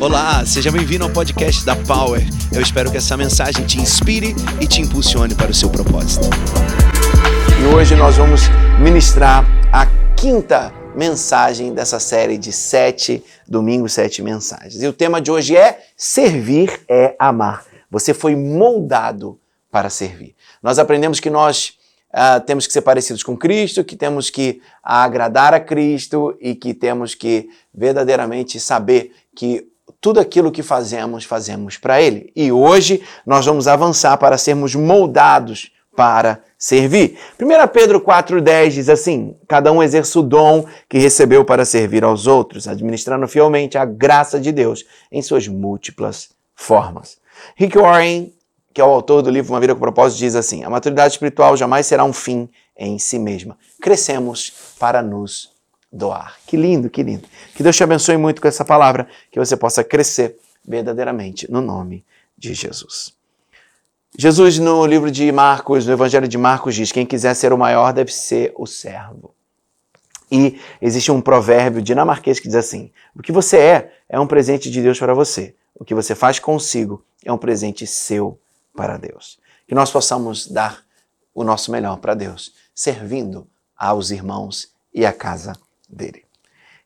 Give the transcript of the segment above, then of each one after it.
Olá, seja bem-vindo ao podcast da Power. Eu espero que essa mensagem te inspire e te impulsione para o seu propósito. E hoje nós vamos ministrar a quinta mensagem dessa série de sete domingos, sete mensagens. E o tema de hoje é Servir é Amar. Você foi moldado para servir. Nós aprendemos que nós uh, temos que ser parecidos com Cristo, que temos que agradar a Cristo e que temos que verdadeiramente saber que tudo aquilo que fazemos, fazemos para Ele. E hoje nós vamos avançar para sermos moldados para servir. 1 Pedro 4,10 diz assim: Cada um exerce o dom que recebeu para servir aos outros, administrando fielmente a graça de Deus em suas múltiplas formas. Rick Warren, que é o autor do livro Uma Vida com Propósito, diz assim: A maturidade espiritual jamais será um fim em si mesma. Crescemos para nos doar. Que lindo, que lindo. Que Deus te abençoe muito com essa palavra, que você possa crescer verdadeiramente no nome de Jesus. Jesus, no livro de Marcos, no Evangelho de Marcos, diz: quem quiser ser o maior deve ser o servo. E existe um provérbio dinamarquês que diz assim: o que você é, é um presente de Deus para você. O que você faz consigo é um presente seu para Deus. Que nós possamos dar o nosso melhor para Deus, servindo aos irmãos e à casa dele.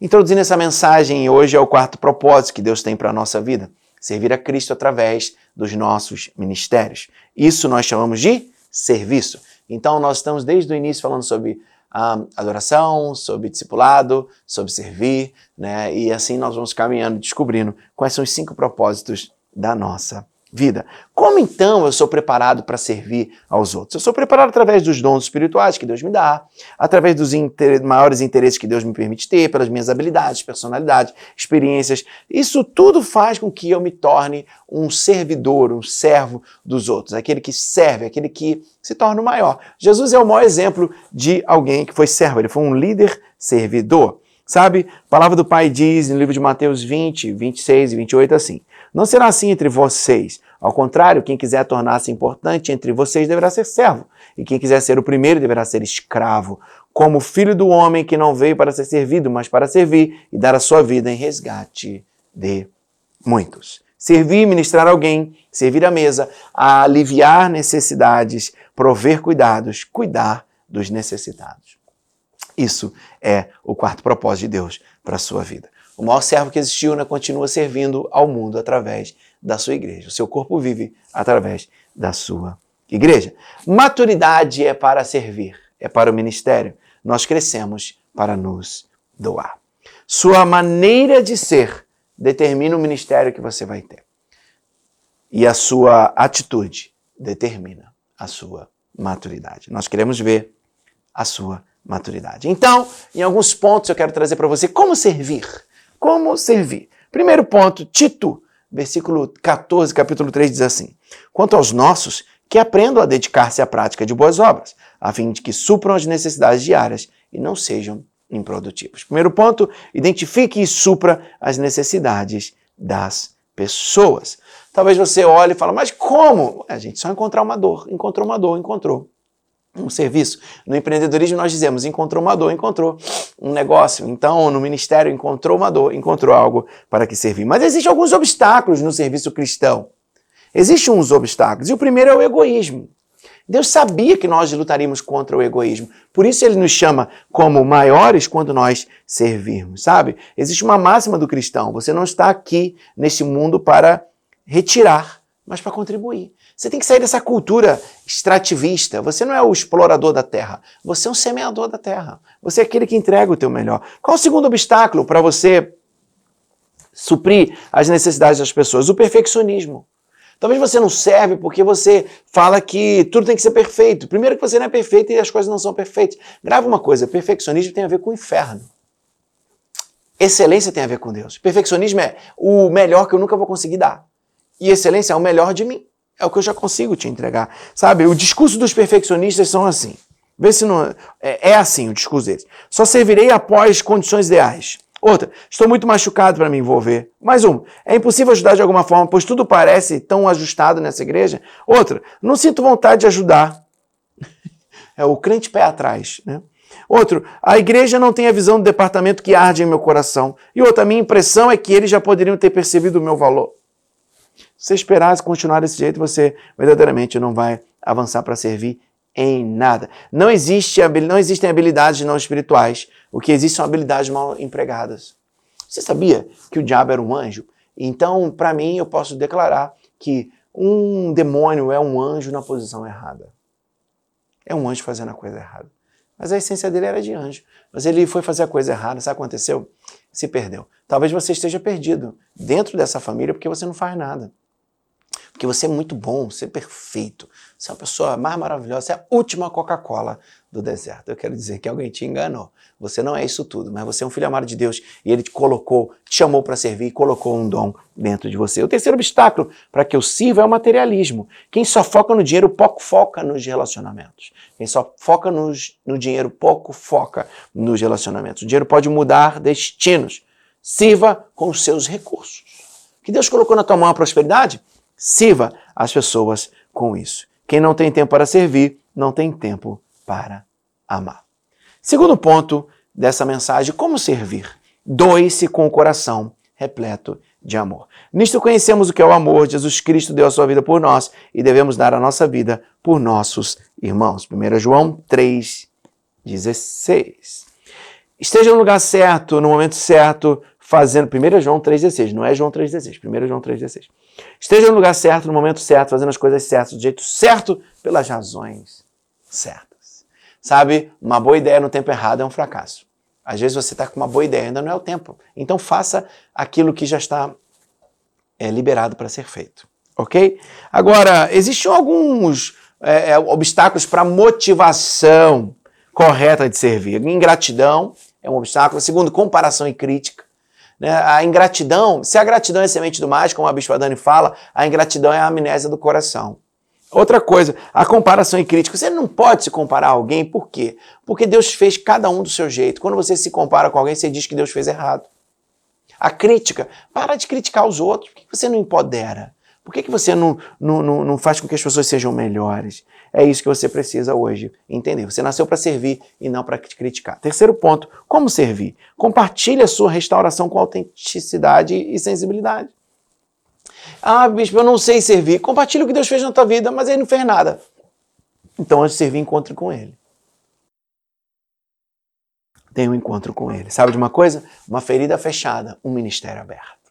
Introduzindo essa mensagem, hoje é o quarto propósito que Deus tem para a nossa vida: servir a Cristo através dos nossos ministérios. Isso nós chamamos de serviço. Então, nós estamos desde o início falando sobre um, adoração, sobre discipulado, sobre servir, né? E assim nós vamos caminhando, descobrindo quais são os cinco propósitos da nossa vida. Como então eu sou preparado para servir aos outros? Eu sou preparado através dos dons espirituais que Deus me dá, através dos inter maiores interesses que Deus me permite ter, pelas minhas habilidades, personalidade, experiências. Isso tudo faz com que eu me torne um servidor, um servo dos outros, aquele que serve, aquele que se torna o maior. Jesus é o maior exemplo de alguém que foi servo, ele foi um líder servidor. Sabe, a palavra do Pai diz no livro de Mateus 20, 26 e 28 assim: Não será assim entre vocês. Ao contrário, quem quiser tornar-se importante entre vocês deverá ser servo, e quem quiser ser o primeiro deverá ser escravo, como filho do homem que não veio para ser servido, mas para servir e dar a sua vida em resgate de muitos. Servir, ministrar alguém, servir à mesa, aliviar necessidades, prover cuidados, cuidar dos necessitados. Isso é o quarto propósito de Deus para a sua vida. O maior servo que existiu né, continua servindo ao mundo através da sua igreja. O seu corpo vive através da sua igreja. Maturidade é para servir, é para o ministério. Nós crescemos para nos doar. Sua maneira de ser determina o ministério que você vai ter. E a sua atitude determina a sua maturidade. Nós queremos ver a sua maturidade. Então, em alguns pontos eu quero trazer para você como servir. Como servir. Primeiro ponto, Tito versículo 14, capítulo 3 diz assim: Quanto aos nossos, que aprendam a dedicar-se à prática de boas obras, a fim de que supram as necessidades diárias e não sejam improdutivos. Primeiro ponto, identifique e supra as necessidades das pessoas. Talvez você olhe e fale, mas como? A gente só encontrar uma dor. Encontrou uma dor, encontrou um serviço. No empreendedorismo nós dizemos encontrou uma dor, encontrou um negócio. Então, no ministério encontrou uma dor, encontrou algo para que servir. Mas existem alguns obstáculos no serviço cristão. Existem uns obstáculos. E o primeiro é o egoísmo. Deus sabia que nós lutaríamos contra o egoísmo. Por isso ele nos chama como maiores quando nós servirmos, sabe? Existe uma máxima do cristão. Você não está aqui nesse mundo para retirar, mas para contribuir. Você tem que sair dessa cultura extrativista. Você não é o explorador da terra. Você é um semeador da terra. Você é aquele que entrega o teu melhor. Qual o segundo obstáculo para você suprir as necessidades das pessoas? O perfeccionismo. Talvez você não serve porque você fala que tudo tem que ser perfeito. Primeiro que você não é perfeito e as coisas não são perfeitas. Grava uma coisa, perfeccionismo tem a ver com o inferno. Excelência tem a ver com Deus. Perfeccionismo é o melhor que eu nunca vou conseguir dar. E excelência é o melhor de mim. É o que eu já consigo te entregar. Sabe, o discurso dos perfeccionistas são assim. Vê se não. É, é assim o discurso deles. Só servirei após condições ideais. Outra, estou muito machucado para me envolver. Mais uma, é impossível ajudar de alguma forma, pois tudo parece tão ajustado nessa igreja. Outra, não sinto vontade de ajudar. É o crente pé atrás. Né? Outro, a igreja não tem a visão do departamento que arde em meu coração. E outra, a minha impressão é que eles já poderiam ter percebido o meu valor. Se você esperar continuar desse jeito, você verdadeiramente não vai avançar para servir em nada. Não, existe, não existem habilidades não espirituais. O que existe são habilidades mal empregadas. Você sabia que o diabo era um anjo? Então, para mim, eu posso declarar que um demônio é um anjo na posição errada. É um anjo fazendo a coisa errada. Mas a essência dele era de anjo. Mas ele foi fazer a coisa errada. Sabe o que aconteceu? Se perdeu. Talvez você esteja perdido dentro dessa família porque você não faz nada. Porque você é muito bom, você é perfeito. Você é uma pessoa mais maravilhosa, você é a última Coca-Cola do deserto. Eu quero dizer que alguém te enganou. Você não é isso tudo, mas você é um filho amado de Deus e ele te colocou, te chamou para servir e colocou um dom dentro de você. O terceiro obstáculo para que eu sirva é o materialismo. Quem só foca no dinheiro, pouco foca nos relacionamentos. Quem só foca nos, no dinheiro, pouco foca nos relacionamentos. O dinheiro pode mudar destinos. Sirva com os seus recursos. Que Deus colocou na tua mão a prosperidade? Sirva as pessoas com isso. Quem não tem tempo para servir, não tem tempo para amar. Segundo ponto dessa mensagem, como servir? Doe-se com o coração repleto de amor. Nisto conhecemos o que é o amor. Jesus Cristo deu a sua vida por nós e devemos dar a nossa vida por nossos irmãos. 1 João 3,16. Esteja no lugar certo, no momento certo, fazendo. 1 João 3,16, não é João 3,16, 1 João 3,16. Esteja no lugar certo, no momento certo, fazendo as coisas certas, do jeito certo, pelas razões certas. Sabe, uma boa ideia no tempo errado é um fracasso. Às vezes você está com uma boa ideia, ainda não é o tempo. Então faça aquilo que já está é, liberado para ser feito. Ok? Agora, existem alguns é, é obstáculos para a motivação correta de servir. Ingratidão é um obstáculo. Segundo, comparação e crítica. Né? A ingratidão, se a gratidão é semente do mais, como a Bispa Dani fala, a ingratidão é a amnésia do coração. Outra coisa, a comparação e crítica. Você não pode se comparar a alguém, por quê? Porque Deus fez cada um do seu jeito. Quando você se compara com alguém, você diz que Deus fez errado. A crítica, para de criticar os outros. Por que você não empodera? Por que, você não, não, não faz com que as pessoas sejam melhores? É isso que você precisa hoje entender. Você nasceu para servir e não para criticar. Terceiro ponto, como servir? Compartilhe a sua restauração com autenticidade e sensibilidade. Ah, bispo, eu não sei servir. Compartilhe o que Deus fez na tua vida, mas ele não fez nada. Então, antes de servir, encontre com ele. Tenha um encontro com ele. Sabe de uma coisa? Uma ferida fechada, um ministério aberto.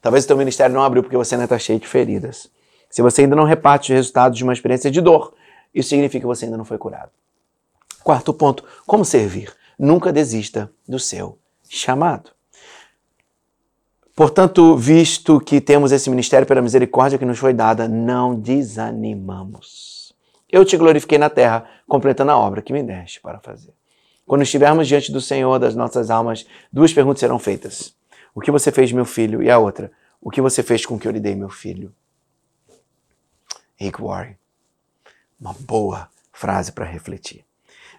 Talvez o teu ministério não abriu porque você ainda está cheio de feridas. Se você ainda não reparte os resultados de uma experiência de dor, isso significa que você ainda não foi curado. Quarto ponto, como servir? Nunca desista do seu chamado. Portanto, visto que temos esse ministério pela misericórdia que nos foi dada, não desanimamos. Eu te glorifiquei na terra, completando a obra que me deste para fazer. Quando estivermos diante do Senhor das nossas almas, duas perguntas serão feitas. O que você fez, meu filho? E a outra, o que você fez com que eu lhe dei, meu filho? Rick Warren. Uma boa frase para refletir.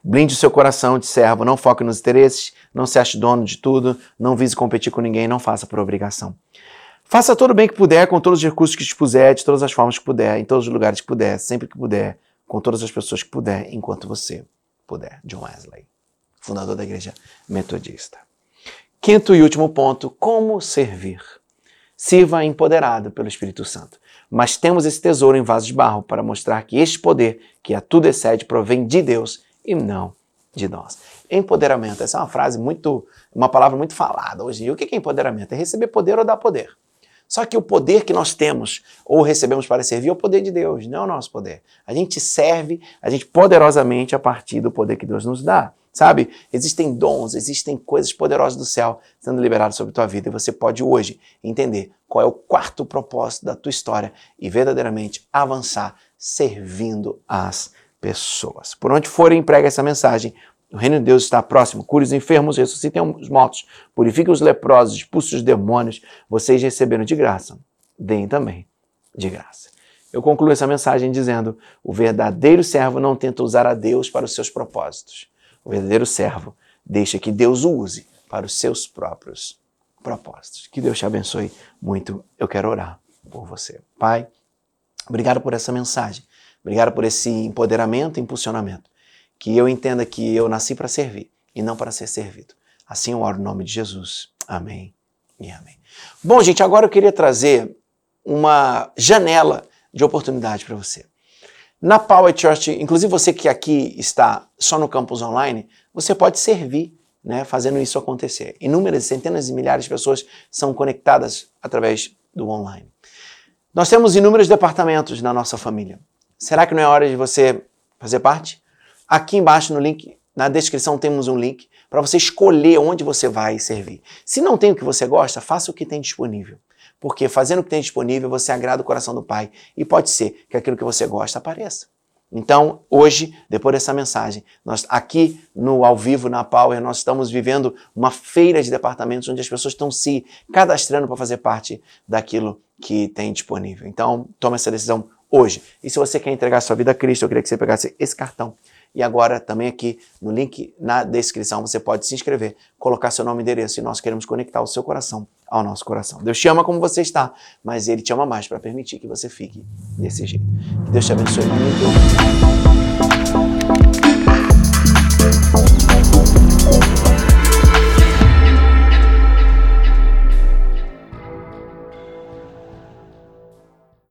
Blinde o seu coração de servo, não foque nos interesses, não se ache dono de tudo, não vise competir com ninguém, não faça por obrigação. Faça todo o bem que puder, com todos os recursos que dispuser, de todas as formas que puder, em todos os lugares que puder, sempre que puder, com todas as pessoas que puder, enquanto você puder. John Wesley, fundador da Igreja Metodista. Quinto e último ponto: como servir. Sirva empoderado pelo Espírito Santo. Mas temos esse tesouro em vaso de barro para mostrar que este poder, que a tudo excede, provém de Deus e não de nós. Empoderamento, essa é uma frase muito, uma palavra muito falada hoje dia. O que é empoderamento? É receber poder ou dar poder. Só que o poder que nós temos ou recebemos para servir é o poder de Deus, não é o nosso poder. A gente serve, a gente poderosamente a partir do poder que Deus nos dá. Sabe? Existem dons, existem coisas poderosas do céu sendo liberadas sobre tua vida e você pode hoje entender qual é o quarto propósito da tua história e verdadeiramente avançar servindo as pessoas. Por onde forem, prega essa mensagem. O reino de Deus está próximo. Cure os enfermos, ressuscitem os mortos, purifiquem os leprosos, expulse os demônios. Vocês receberam de graça, deem também de graça. Eu concluo essa mensagem dizendo: o verdadeiro servo não tenta usar a Deus para os seus propósitos o verdadeiro servo deixa que Deus o use para os seus próprios propósitos. Que Deus te abençoe muito. Eu quero orar por você. Pai, obrigado por essa mensagem. Obrigado por esse empoderamento e impulsionamento. que eu entenda que eu nasci para servir e não para ser servido. Assim eu oro no nome de Jesus. Amém e amém. Bom, gente, agora eu queria trazer uma janela de oportunidade para você. Na Power Church, inclusive você que aqui está só no campus online, você pode servir, né, fazendo isso acontecer. Inúmeras, centenas de milhares de pessoas são conectadas através do online. Nós temos inúmeros departamentos na nossa família. Será que não é hora de você fazer parte? Aqui embaixo no link, na descrição temos um link para você escolher onde você vai servir. Se não tem o que você gosta, faça o que tem disponível. Porque fazendo o que tem disponível, você agrada o coração do Pai e pode ser que aquilo que você gosta apareça. Então, hoje, depois dessa mensagem, nós aqui no ao vivo na Power, nós estamos vivendo uma feira de departamentos onde as pessoas estão se cadastrando para fazer parte daquilo que tem disponível. Então, tome essa decisão hoje. E se você quer entregar sua vida a Cristo, eu queria que você pegasse esse cartão e agora, também aqui no link na descrição, você pode se inscrever, colocar seu nome e endereço e nós queremos conectar o seu coração ao nosso coração. Deus te ama como você está, mas Ele te ama mais para permitir que você fique desse jeito. Que Deus te abençoe Deus.